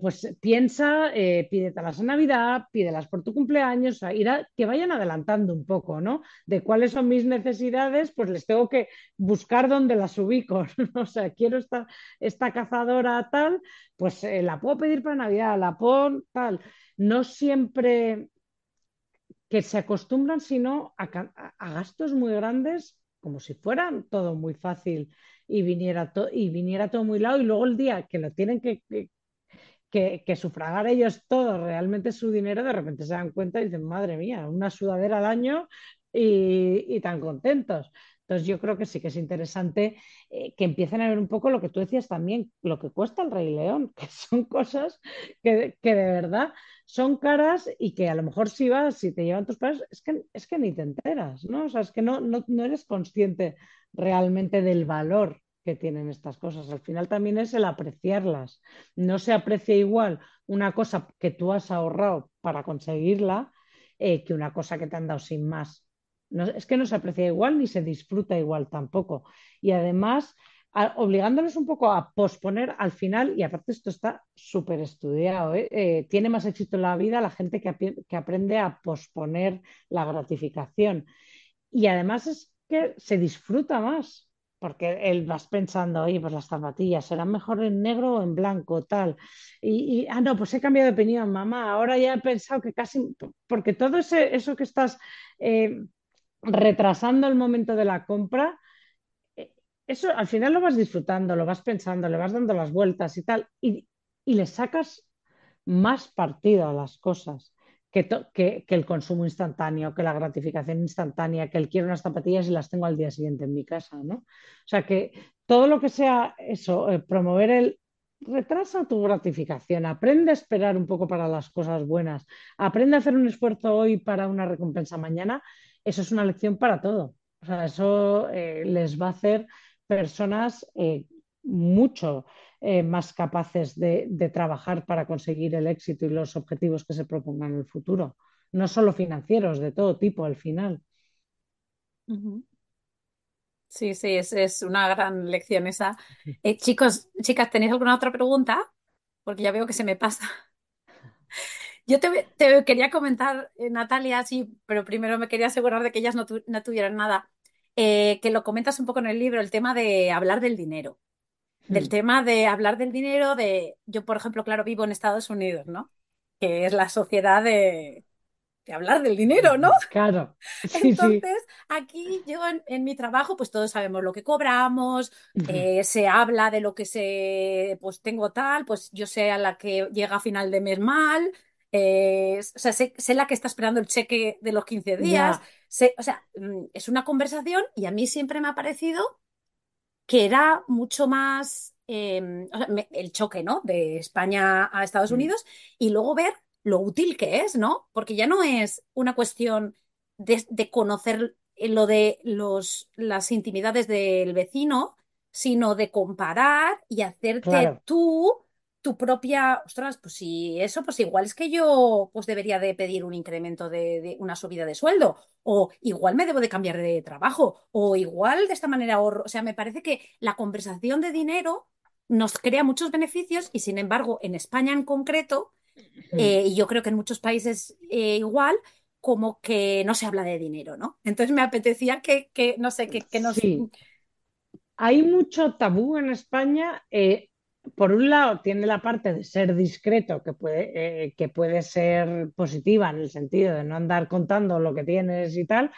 pues piensa, eh, pídetelas en Navidad, pídelas por tu cumpleaños, ir que vayan adelantando un poco, ¿no? De cuáles son mis necesidades, pues les tengo que buscar dónde las ubico. o sea, quiero esta, esta cazadora tal, pues eh, la puedo pedir para Navidad, la puedo tal. No siempre que se acostumbran, sino a, gastos muy grandes, como si fueran todo muy fácil y viniera, y viniera todo muy lado, y luego el día que lo tienen que, que, sufragar ellos todo, realmente su dinero, de repente se dan cuenta y dicen, madre mía, una sudadera al año y, y tan contentos. Entonces yo creo que sí que es interesante eh, que empiecen a ver un poco lo que tú decías también, lo que cuesta el Rey León, que son cosas que, de verdad son caras y que a lo mejor si vas, si te llevan tus padres, es que, es que ni te enteras, ¿no? O sea, es que no, no, no eres consciente realmente del valor que tienen estas cosas. Al final también es el apreciarlas. No se aprecia igual una cosa que tú has ahorrado para conseguirla eh, que una cosa que te han dado sin más es que no se aprecia igual ni se disfruta igual tampoco. Y además, obligándolos un poco a posponer al final, y aparte esto está súper estudiado, ¿eh? Eh, tiene más éxito en la vida la gente que, que aprende a posponer la gratificación. Y además es que se disfruta más, porque él vas pensando, oye, pues las zapatillas serán mejor en negro o en blanco, tal. Y, ah, no, pues he cambiado de opinión, mamá. Ahora ya he pensado que casi, porque todo ese, eso que estás eh, retrasando el momento de la compra, eh, eso al final lo vas disfrutando, lo vas pensando, le vas dando las vueltas y tal, y, y le sacas más partido a las cosas que, el consumo instantáneo, que la gratificación instantánea, que el quiero unas zapatillas y las tengo al día siguiente en mi casa, ¿no? O sea que todo lo que sea eso, eh, promover el retrasa tu gratificación, aprende a esperar un poco para las cosas buenas, aprende a hacer un esfuerzo hoy para una recompensa mañana, eso es una lección para todo. O sea, eso eh, les va a hacer personas eh, mucho eh, más capaces de, trabajar para conseguir el éxito y los objetivos que se propongan en el futuro. No solo financieros, de todo tipo al final. Sí, sí, es, una gran lección esa. Eh, chicos, chicas, ¿tenéis alguna otra pregunta? Porque ya veo que se me pasa. Yo te, quería comentar, eh, Natalia, sí, pero primero me quería asegurar de que ellas no, tuvieran nada. que lo comentas un poco en el libro, el tema de hablar del dinero del hmm. tema de hablar del dinero, de yo, por ejemplo, claro, vivo en Estados Unidos, ¿no? Que es la sociedad de, hablar del dinero, ¿no? Claro. Entonces, aquí yo en, mi trabajo, pues todos sabemos lo que cobramos, eh, se habla de lo que se, pues tengo tal, pues yo sé a la que llega a final de mes mal, eh, o sea, sé, la que está esperando el cheque de los 15 días, o sea, mm, es una conversación y a mí siempre me ha parecido que era mucho más em, el choque, ¿no? De España a Estados mm. Unidos y luego ver lo útil que es, ¿no? Porque ya no es una cuestión de, conocer lo de los, las intimidades del vecino, sino de comparar y hacerte tú tu propia, ostras, pues si eso, pues igual es que yo pues debería de pedir un incremento de, una subida de sueldo, o igual me debo de cambiar de trabajo, o igual de esta manera ahorro. O sea, me parece que la conversación de dinero nos crea muchos beneficios y sin embargo en España en concreto, eh, y yo creo que en muchos países eh, igual, como que no se habla de dinero, ¿no? Entonces me apetecía que, no sé, que, que nos... Sí. Hay mucho tabú en España. Eh, por un lado, tiene la parte de ser discreto, que puede, eh, que puede ser positiva en el sentido de no andar contando lo que tienes y tal,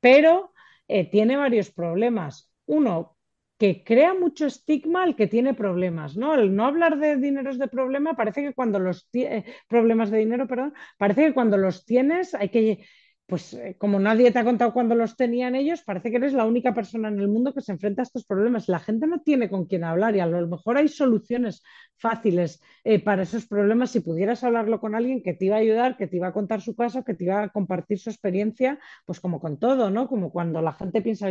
pero eh, tiene varios problemas. Uno, que crea mucho estigma al que tiene problemas, ¿no? El no hablar de dineros de problema, parece que cuando los eh, problemas de dinero, perdón, parece que cuando los tienes hay que pues eh, como nadie te ha contado cuando los tenían ellos, parece que eres la única persona en el mundo que se enfrenta a estos problemas. La gente no tiene con quién hablar y a lo mejor hay soluciones fáciles eh, para esos problemas si pudieras hablarlo con alguien que te iba a ayudar, que te iba a contar su caso, que te iba a compartir su experiencia, pues como con todo, ¿no? Como cuando la gente piensa,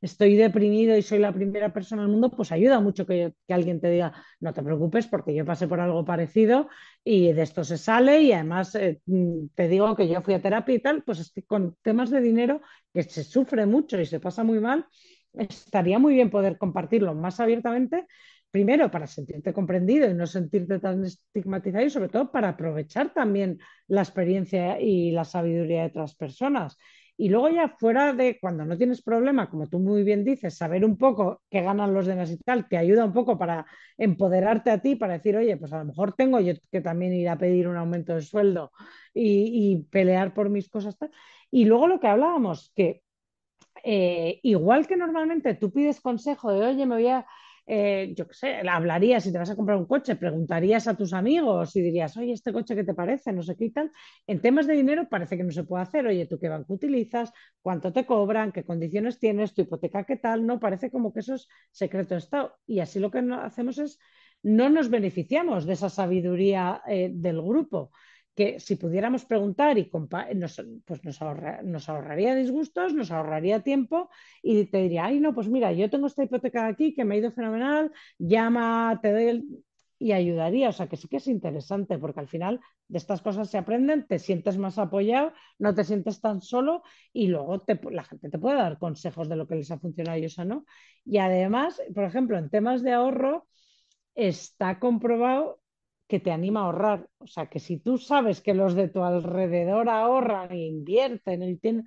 estoy deprimido y soy la primera persona en el mundo, pues ayuda mucho que, alguien te diga, no te preocupes porque yo pasé por algo parecido y de esto se sale y además eh, mm, te digo que yo fui a terapia y tal, pues con temas de dinero que se sufre mucho y se pasa muy mal, estaría muy bien poder compartirlo más abiertamente primero para sentirte comprendido y no sentirte tan estigmatizado y sobre todo para aprovechar también la experiencia y la sabiduría de otras personas. Y luego ya fuera de cuando no tienes problema, como tú muy bien dices, saber un poco qué ganan los demás y tal, te ayuda un poco para empoderarte a ti, para decir, oye, pues a lo mejor tengo yo que también ir a pedir un aumento de sueldo y, pelear por mis cosas. Tal. Y luego lo que hablábamos, que eh, igual que normalmente tú pides consejo de, oye, me voy a eh, yo qué sé, hablarías si te vas a comprar un coche, preguntarías a tus amigos y dirías, oye, ¿este coche qué te parece? No sé qué y tal. En temas de dinero parece que no se puede hacer, oye, ¿tú qué banco utilizas? ¿Cuánto te cobran? ¿Qué condiciones tienes? ¿Tu hipoteca qué tal? No, parece como que eso es secreto de Estado. Y así lo que hacemos es, no nos beneficiamos de esa sabiduría eh, del grupo que si pudiéramos preguntar y nos, pues nos, ahorraría disgustos, nos ahorraría tiempo y te diría, ay, no, pues mira, yo tengo esta hipoteca aquí que me ha ido fenomenal, llama, te doy el... y ayudaría. O sea, que sí que es interesante porque al final de estas cosas se aprenden, te sientes más apoyado, no te sientes tan solo y luego la gente te puede dar consejos de lo que les ha funcionado y eso no. Y además, por ejemplo, en temas de ahorro, está comprobado que te anima a ahorrar. O sea, que si tú sabes que los de tu alrededor ahorran e invierten y tienen,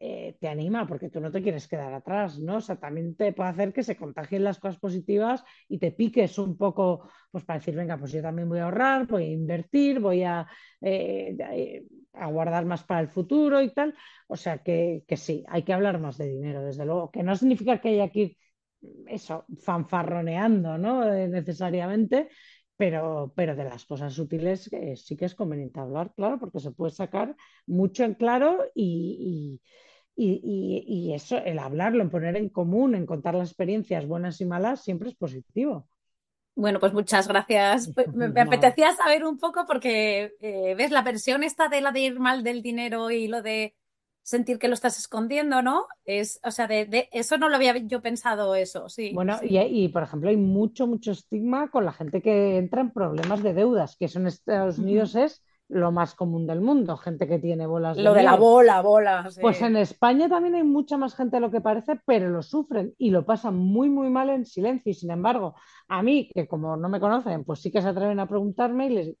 eh, te anima porque tú no te quieres quedar atrás, ¿no? O sea, también te puede hacer que se contagien las cosas positivas y te piques un poco, pues para decir, venga, pues yo también voy a ahorrar, voy a invertir, voy a, eh, eh, guardar más para el futuro y tal. O sea, que, que, sí, hay que hablar más de dinero, desde luego, que no significa que haya que ir, eso, fanfarroneando, ¿no? necesariamente, pero, pero, de las cosas útiles sí que es conveniente hablar, claro, porque se puede sacar mucho en claro y, y, eso, el hablarlo, en poner en común, en contar las experiencias buenas y malas, siempre es positivo. Bueno, pues muchas gracias. Pues me, apetecía saber un poco porque, eh, ¿ves? La versión esta de la de ir mal del dinero y lo de sentir que lo estás escondiendo, ¿no? Es, o sea, de, eso no lo había yo pensado eso, sí. Bueno, Y, y, por ejemplo, hay mucho, mucho estigma con la gente que entra en problemas de deudas, que eso en Estados Unidos es lo más común del mundo, gente que tiene bolas de Lo de la bola, bola. Pues en España también hay mucha más gente de lo que parece, pero lo sufren y lo pasan muy, muy mal en silencio. Y sin embargo, a mí, que como no me conocen, pues sí que se atreven a preguntarme y les...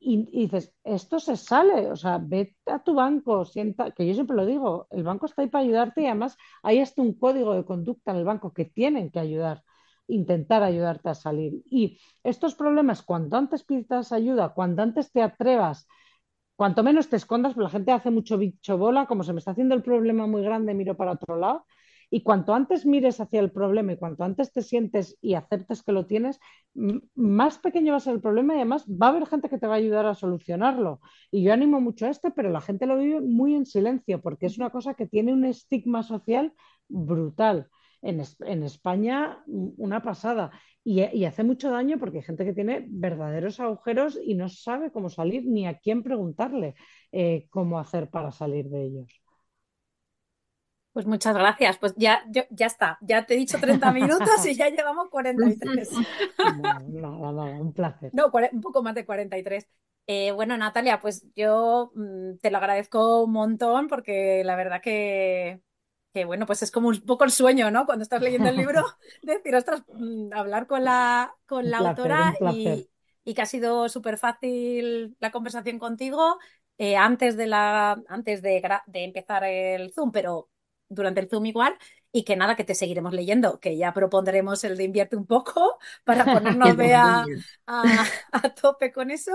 Y, dices, esto se sale, o sea, ve a tu banco, sienta, que yo siempre lo digo, el banco está ahí para ayudarte y además hay hasta un código de conducta en el banco que tienen que ayudar intentar ayudarte a salir. Y estos problemas, cuanto antes pidas ayuda, cuanto antes te atrevas, cuanto menos te escondas, porque la gente hace mucho bicho bola, como se me está haciendo el problema muy grande, miro para otro lado. Y cuanto antes mires hacia el problema y cuanto antes te sientes y aceptes que lo tienes, más pequeño va a ser el problema y además va a haber gente que te va a ayudar a solucionarlo. Y yo animo mucho a este, pero la gente lo vive muy en silencio porque es una cosa que tiene un estigma social brutal en, España una pasada. Y, hace mucho daño porque hay gente que tiene verdaderos agujeros y no sabe cómo salir ni a quién preguntarle eh, cómo hacer para salir de ellos. Pues muchas gracias. Pues ya, ya está. Ya te he dicho 30 minutos y ya llevamos 43. No, no, un placer. No, un poco más de 43. Eh, bueno, Natalia, pues yo mm, te lo agradezco un montón porque la verdad que que bueno, pues es como un poco el sueño, ¿no? Cuando estás leyendo el libro, decir, ostras, mm, hablar con la, con la autora y, y, que ha sido súper fácil la conversación contigo eh, antes, de, la, antes de, de empezar el Zoom, pero durante el Zoom igual, y que nada, que te seguiremos leyendo, que ya propondremos el de invierte un poco para ponernos a, a, tope con eso.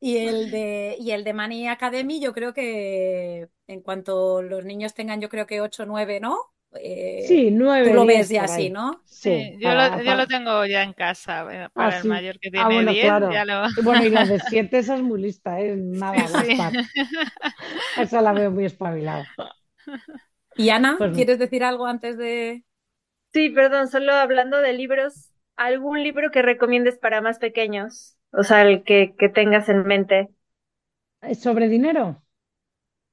Y el de, y el de Money Academy, yo creo que en cuanto los niños tengan, yo creo que 8 o 9, ¿no? Eh, sí, 9. Tú lo ves ya así, ¿no? Sí, yo, lo, yo, lo, tengo ya en casa eh, para ah, el mayor que ah, tiene ah, 10. Claro. Ya lo... Bueno, y la de 7, esa es muy lista, ¿eh? Nada, sí. Esa la veo muy espabilada. Y Ana, pues ¿quieres decir algo antes de...? Sí, perdón, solo hablando de libros, ¿algún libro que recomiendes para más pequeños? O sea, el que, que tengas en mente. ¿Sobre dinero?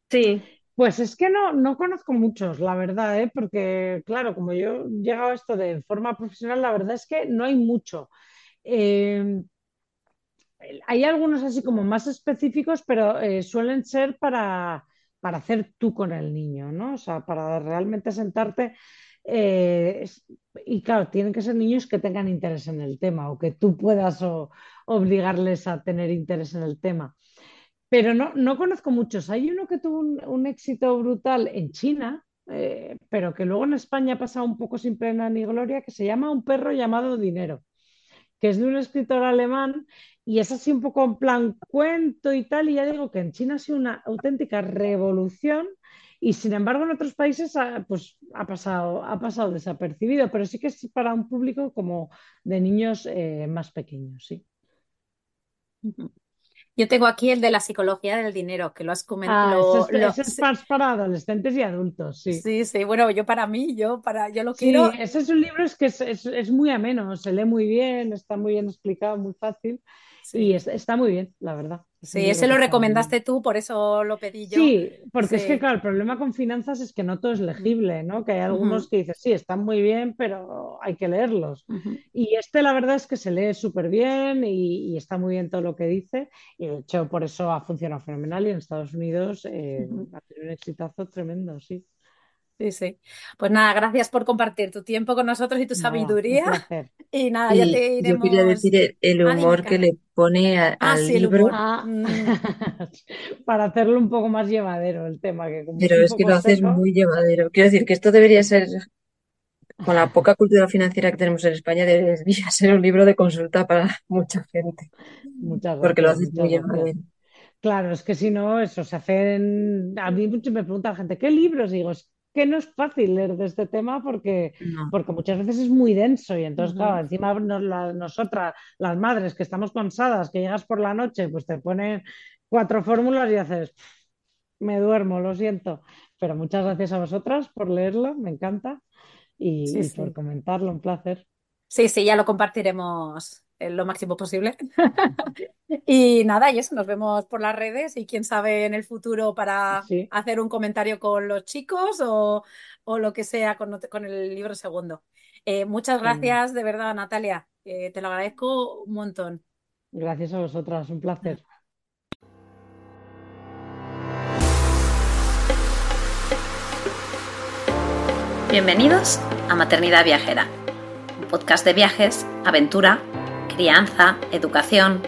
Sí. Pues es que no, no conozco muchos, la verdad, ¿eh? porque claro, como yo he llegado a esto de forma profesional, la verdad es que no hay mucho. Eh, hay algunos así como más específicos, pero eh, suelen ser para, para hacer tú con el niño, ¿no? O sea, para realmente sentarte eh, y claro, tienen que ser niños que tengan interés en el tema o que tú puedas obligarles a tener interés en el tema. Pero no, no conozco muchos. Hay uno que tuvo un, éxito brutal en China, eh, pero que luego en España ha pasado un poco sin pena ni gloria, que se llama Un perro llamado Dinero, que es de un escritor alemán y es así un poco en plan cuento y tal. Y ya digo que en China ha sido una auténtica revolución y sin embargo en otros países ha, pues, ha, pasado, ha pasado desapercibido, pero sí que es para un público como de niños eh, más pequeños, sí. Yo tengo aquí el de la psicología del dinero, que lo has comentado. Ah, ese, es, más para adolescentes y adultos, sí. Sí, sí, bueno, yo para mí, yo para, yo lo quiero. Sí, ese es un libro es que es, es, muy ameno, se lee muy bien, está muy bien explicado, muy fácil y está muy bien, la verdad. Sí, ese lo recomendaste tú, por eso lo pedí yo. Sí, porque es que, claro, el problema con finanzas es que no todo es legible, ¿no? Que hay algunos que dices, sí, están muy bien, pero hay que leerlos. Y este, la verdad es que se lee súper bien y, está muy bien todo lo que dice. Y de hecho, por eso ha funcionado fenomenal y en Estados Unidos eh, ha tenido un exitazo tremendo, sí. Sí, sí. Pues nada, gracias por compartir tu tiempo con nosotros y tu sabiduría. Y nada, ya te iremos. Yo quería decir el humor que le pone ah, al libro. Ah. Mm. Para hacerlo un poco más llevadero el tema. Que Pero es que lo haces muy llevadero. Quiero decir que esto debería ser, con la poca cultura financiera que tenemos en España, debería ser un libro de consulta para mucha gente. Muchas gracias. Porque lo haces muy llevadero. Claro, es que si no, eso se hacen. A mí me pregunta la gente, ¿qué libros? digo, que no es fácil leer de este tema porque, porque muchas veces es muy denso y entonces, claro, encima nosotras, las madres que estamos cansadas, que llegas por la noche, pues te ponen cuatro fórmulas y haces, me duermo, lo siento. Pero muchas gracias a vosotras por leerlo, me encanta y, y por comentarlo, un placer. Sí, sí, ya lo compartiremos lo máximo posible. y nada, y eso, nos vemos por las redes y quién sabe en el futuro para hacer un comentario con los chicos o, lo que sea con, el libro segundo. Eh, muchas gracias de verdad, Natalia. Eh, te lo agradezco un montón. Gracias a vosotras, un placer. Bienvenidos a Maternidad Viajera, un podcast de viajes, aventura crianza, educación,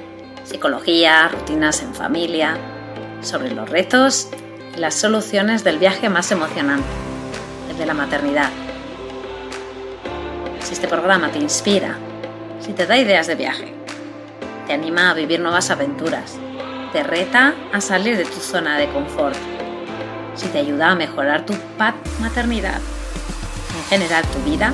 psicología, rutinas en familia, sobre los retos y las soluciones del viaje más emocionante, el de la maternidad. Si este programa te inspira, si te da ideas de viaje, te anima a vivir nuevas aventuras, te reta a salir de tu zona de confort, si te ayuda a mejorar tu paz maternidad, en general tu vida,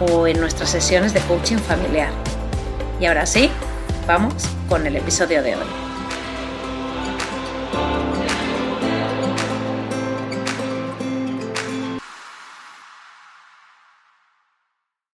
o en nuestras sesiones de coaching familiar. Y ahora sí, vamos con el episodio de hoy.